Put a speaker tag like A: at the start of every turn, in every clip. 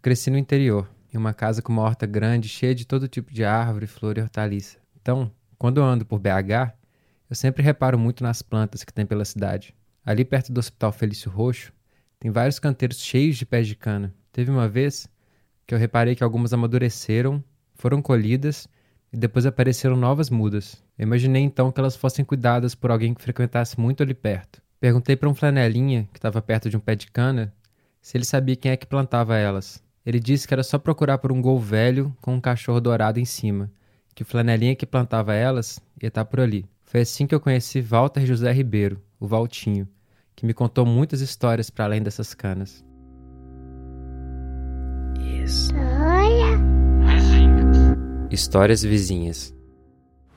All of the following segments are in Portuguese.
A: Eu cresci no interior, em uma casa com uma horta grande, cheia de todo tipo de árvore, flor e hortaliça. Então, quando eu ando por BH, eu sempre reparo muito nas plantas que tem pela cidade. Ali perto do Hospital Felício Roxo, tem vários canteiros cheios de pés de cana. Teve uma vez que eu reparei que algumas amadureceram, foram colhidas e depois apareceram novas mudas. Eu imaginei então que elas fossem cuidadas por alguém que frequentasse muito ali perto. Perguntei para um flanelinha que estava perto de um pé de cana se ele sabia quem é que plantava elas. Ele disse que era só procurar por um gol velho com um cachorro dourado em cima, que o flanelinha que plantava elas ia estar tá por ali. Foi assim que eu conheci Walter José Ribeiro, o Valtinho, que me contou muitas histórias para além dessas canas. História vizinhas. Histórias vizinhas.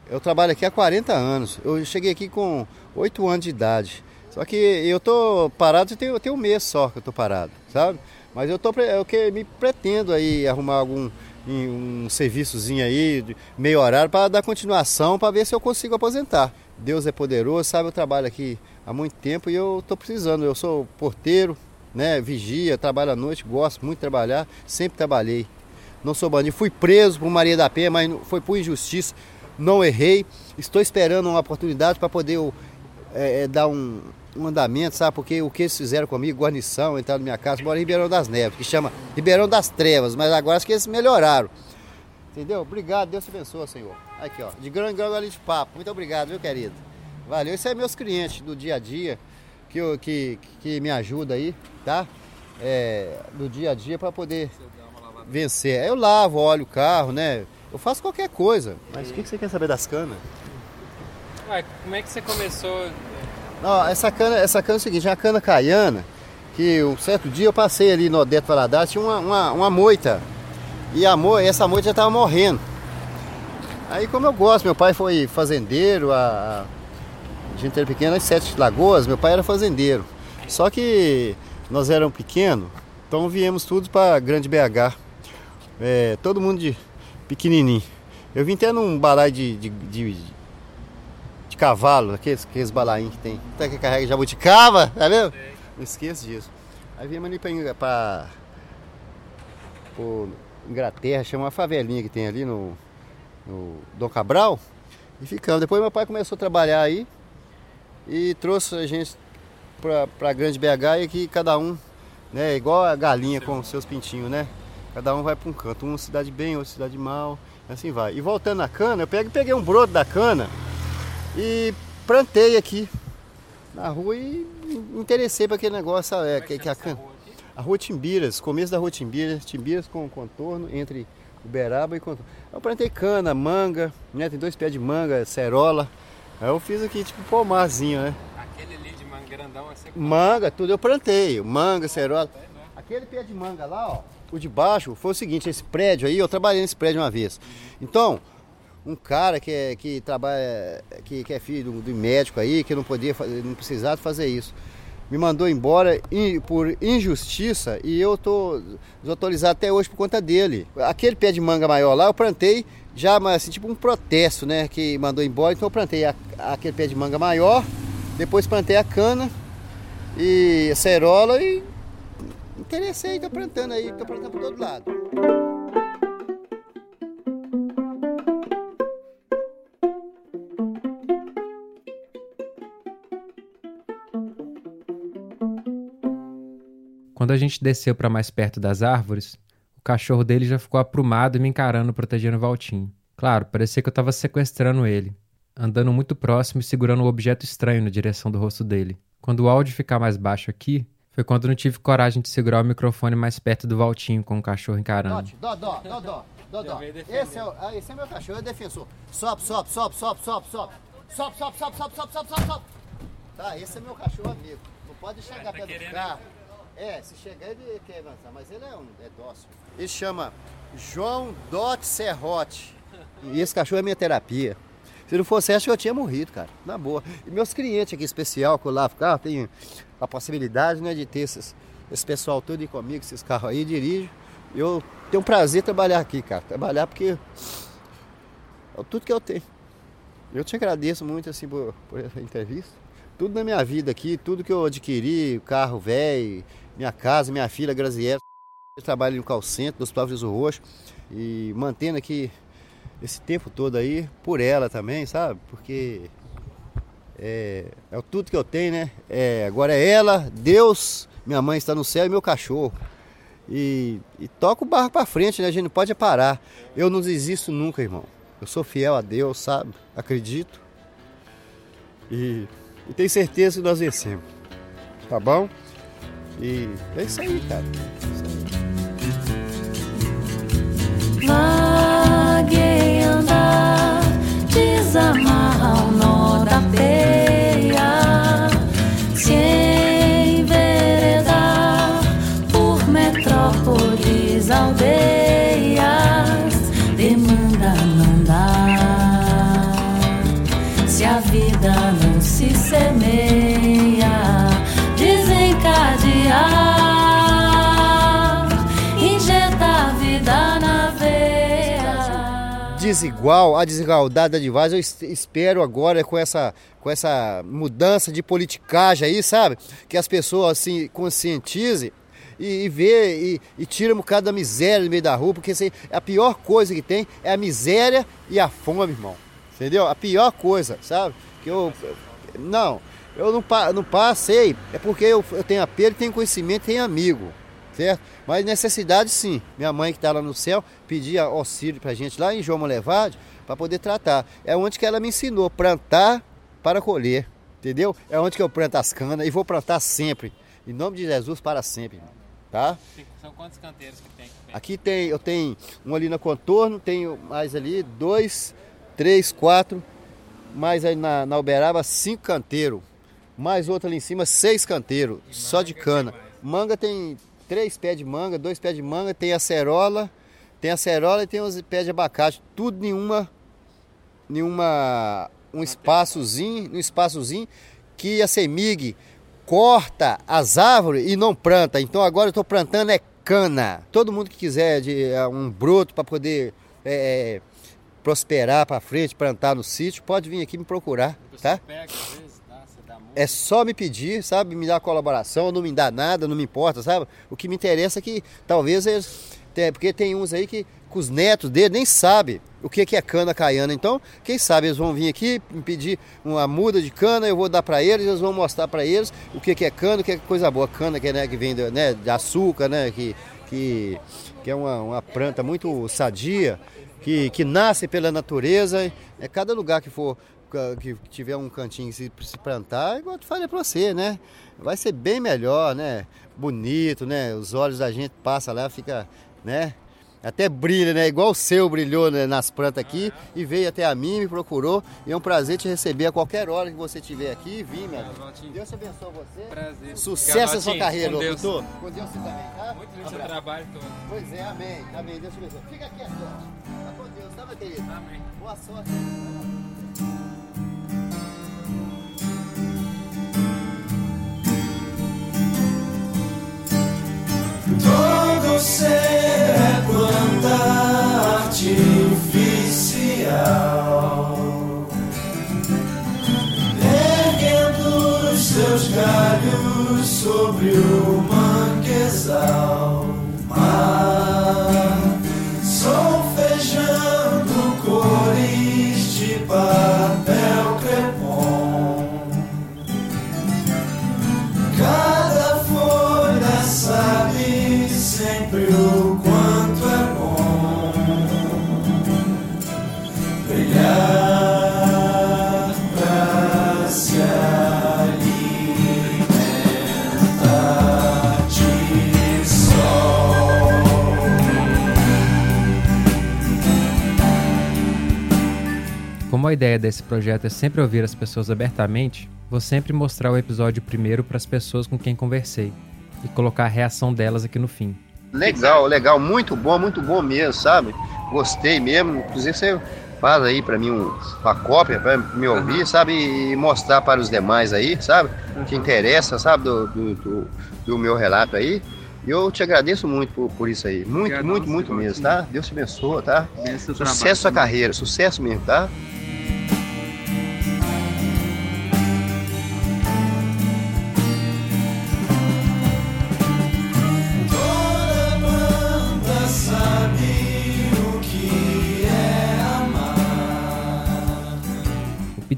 B: Eu trabalho aqui há 40 anos. Eu cheguei aqui com 8 anos de idade. Só que eu tô parado, eu tenho, eu tenho um mês só que eu tô parado, sabe? Mas eu tô eu que me pretendo aí arrumar algum um serviçozinho aí, meio horário, para dar continuação, para ver se eu consigo aposentar. Deus é poderoso, sabe? Eu trabalho aqui há muito tempo e eu estou precisando. Eu sou porteiro, né? Vigia, trabalho à noite, gosto muito de trabalhar, sempre trabalhei. Não sou bandido. Fui preso por Maria da Penha, mas foi por injustiça. Não errei. Estou esperando uma oportunidade para poder é, dar um, um andamento, sabe? Porque o que eles fizeram comigo, guarnição, entrar na minha casa, mora em Ribeirão das Neves, que chama Ribeirão das Trevas, mas agora acho que eles melhoraram. Entendeu? Obrigado, Deus te abençoe, Senhor. Aqui, ó, de grande grande ali de papo. Muito obrigado, meu querido? Valeu. Esse é meus clientes do dia a dia, que, eu, que, que me ajuda aí, tá? É, do dia a dia para poder vencer. Eu lavo, olho o carro, né? Eu faço qualquer coisa. Mas o que, que você quer saber das canas?
A: Ué, como é que você começou
B: não, essa cana, essa cana é o seguinte, é uma cana caiana, que um certo dia eu passei ali no Odete Valadares, tinha uma, uma, uma, moita. E a mo, essa moita já estava morrendo. Aí como eu gosto, meu pai foi fazendeiro, a, a gente era pequeno, as Sete Lagoas, meu pai era fazendeiro. Só que nós éramos pequenos, então viemos tudo para Grande BH. É, todo mundo de pequenininho. Eu vim até num balaio de, de, de de cavalo, aqueles, aqueles balaim que tem. Até que carrega jabuticaba, tá vendo? Não esqueça disso. Aí viemos ali pra, pra, Inglaterra, chama uma favelinha que tem ali no, no Dom Cabral. E ficamos. Depois meu pai começou a trabalhar aí e trouxe a gente pra, pra grande BH e aqui cada um, né, igual a galinha com seus pintinhos, né? Cada um vai para um canto, uma cidade bem, outra cidade mal, assim vai. E voltando na cana, eu peguei um broto da cana e plantei aqui na rua e interessei para aquele negócio, é, que, que a, a rua Timbiras, começo da rua Timbiras, Timbiras com contorno entre Uberaba e contorno. Eu plantei cana, manga, né? Tem dois pés de manga, cerola. Aí eu fiz aqui tipo pomarzinho, né?
A: Aquele ali de manga grandão é
B: sempre... Manga, tudo eu plantei, manga, cerola. Aquele pé de manga lá, ó, o de baixo, foi o seguinte, esse prédio aí, eu trabalhei nesse prédio uma vez. Então, um cara que, é, que trabalha, que, que é filho do, do, médico aí, que não podia não precisava fazer isso. Me mandou embora por injustiça e eu tô desautorizado até hoje por conta dele. Aquele pé de manga maior lá eu plantei já, mas assim, tipo um protesto, né? Que mandou embora, então eu plantei a, aquele pé de manga maior, depois plantei a cana e a cerola e interessei, tô plantando aí, tô plantando por todo lado.
A: Quando a gente desceu para mais perto das árvores, o cachorro dele já ficou aprumado e me encarando, protegendo o Valtinho. Claro, parecia que eu estava sequestrando ele, andando muito próximo e segurando um objeto estranho na direção do rosto dele. Quando o áudio ficar mais baixo aqui, foi quando não tive coragem de segurar o microfone mais perto do Valtinho com o cachorro encarando.
B: Dó, dó, dó, dó, dó, dó. Esse é, o, ah, esse é meu cachorro, é defensor. Sobe, sobe, sobe, sobe, sobe, sobe. Sobe, sobe, sobe, sobe, sobe, sobe, sobe, sobe. Tá, esse é meu cachorro amigo. Não pode chegar tá perto do carro. É, se chegar ele quer avançar, mas ele é um é dócil. Ele chama João Dot Serrote. E esse cachorro é minha terapia. Se não fosse essa, eu tinha morrido, cara. Na boa. E meus clientes aqui especial, que eu lavo carro, tem a possibilidade né, de ter esses, esse pessoal todo aí comigo, esses carros aí, dirijo. Eu tenho um prazer trabalhar aqui, cara. Trabalhar porque é tudo que eu tenho. Eu te agradeço muito assim por, por essa entrevista. Tudo na minha vida aqui, tudo que eu adquiri, carro velho, minha casa, minha filha Graziella. Trabalho no call do Hospital Jesus Roxo e mantendo aqui esse tempo todo aí por ela também, sabe? Porque é, é tudo que eu tenho, né? É, agora é ela, Deus, minha mãe está no céu e meu cachorro. E, e toca o barco para frente, né? A gente não pode parar. Eu não desisto nunca, irmão. Eu sou fiel a Deus, sabe? Acredito. E, e tenho certeza que nós vencemos. Tá bom? E é isso aí, cara. É isso aí.
C: Vagueia desamarra o nó da peia,
B: desigual, a desigualdade de vaso, eu es- espero agora com essa, com essa mudança de politicagem aí, sabe? Que as pessoas assim conscientizem e, e vê e, e tira um bocado da miséria no meio da rua, porque assim, a pior coisa que tem é a miséria e a fome, irmão. Entendeu? A pior coisa, sabe? Que eu. Não, eu não, não passei, é porque eu, eu tenho apelo, tenho conhecimento, tenho amigo certo? Mas necessidade sim. Minha mãe que está lá no céu pedia auxílio para a gente lá em João Molevade para poder tratar. É onde que ela me ensinou plantar para colher, entendeu? É onde que eu planto as canas e vou plantar sempre. Em nome de Jesus para sempre. Tá?
A: São quantos canteiros que tem?
B: Aqui tem, eu tenho um ali na contorno, tenho mais ali dois, três, quatro, mais aí na, na Uberaba cinco canteiros, mais outro ali em cima seis canteiros, só de cana. Manga tem três pés de manga, dois pés de manga, tem acerola, tem acerola e tem os pés de abacate, tudo em uma, em uma, um espaçozinho, um espaçozinho que a Semig corta as árvores e não planta. Então agora eu estou plantando é cana. Todo mundo que quiser de é, um broto para poder é, prosperar para frente, plantar no sítio, pode vir aqui me procurar, tá?
A: pega, às vezes, tá? Você dá muito.
B: É só me pedir, sabe? Me dar colaboração, não me dá nada, não me importa, sabe? O que me interessa é que talvez eles. Porque tem uns aí que, com os netos dele, nem sabe o que que é cana caiana. Então, quem sabe eles vão vir aqui me pedir uma muda de cana, eu vou dar para eles, eles vão mostrar para eles o que que é cana, o que é coisa boa. Cana que, é, né, que vem né, de açúcar, né? Que, que, que é uma, uma planta muito sadia, que, que nasce pela natureza. É cada lugar que for que tiver um cantinho se, se plantar, igual eu falei pra você, né? Vai ser bem melhor, né? Bonito, né? Os olhos da gente passam lá, fica, né? Até brilha, né? Igual o seu brilhou né, nas plantas aqui e veio até a mim, me procurou. E é um prazer te receber a qualquer hora que você estiver aqui. Vim, meu. Deus abençoe você.
A: Prazer.
B: Sucesso na sua carreira,
A: com
B: ô,
A: Deus.
B: doutor. Com Deus você também, tá?
A: Muito feliz seu trabalho todo.
B: Pois é, amém. Amém. Deus te abençoe. Fica aqui, sorte. Tá com Deus, tá, meu querido?
A: Amém.
B: Boa sorte.
D: Sobre o manguezal. Mar, solfejando cores de papel crepom. Cada folha sabe sempre o quanto é bom brilhar
A: ideia desse projeto é sempre ouvir as pessoas abertamente, vou sempre mostrar o episódio primeiro para as pessoas com quem conversei e colocar a reação delas aqui no fim.
B: Legal, legal, muito bom, muito bom mesmo, sabe? Gostei mesmo. Inclusive você faz aí para mim um- uma cópia para me ouvir, sabe? E mostrar para os demais aí, sabe? Que interessa, sabe? Do, do, do- do meu relato aí. E eu te agradeço muito por, por isso aí. Muito,
E: Obrigado,
B: muito,
E: você,
B: muito mesmo, tá? Deus te abençoe, tá? Sucesso
E: trabalho.
B: sua carreira, sucesso mesmo, tá?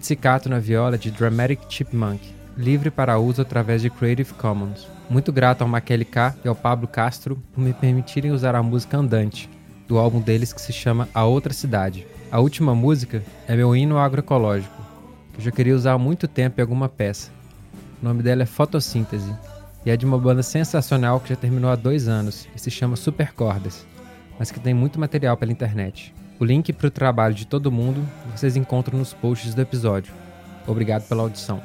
A: Pizzicato na viola de Dramatic Chipmunk, livre para uso através de Creative Commons. Muito grato ao Makele K e ao Pablo Castro por me permitirem usar a música Andante, do álbum deles que se chama A Outra Cidade. A última música é meu hino agroecológico, que eu já queria usar há muito tempo em alguma peça. O nome dela é Fotossíntese e é de uma banda sensacional que já terminou há dois anos e se chama Supercordas, mas que tem muito material pela internet. O link para o trabalho de todo mundo vocês encontram nos posts do episódio. Obrigado pela audição.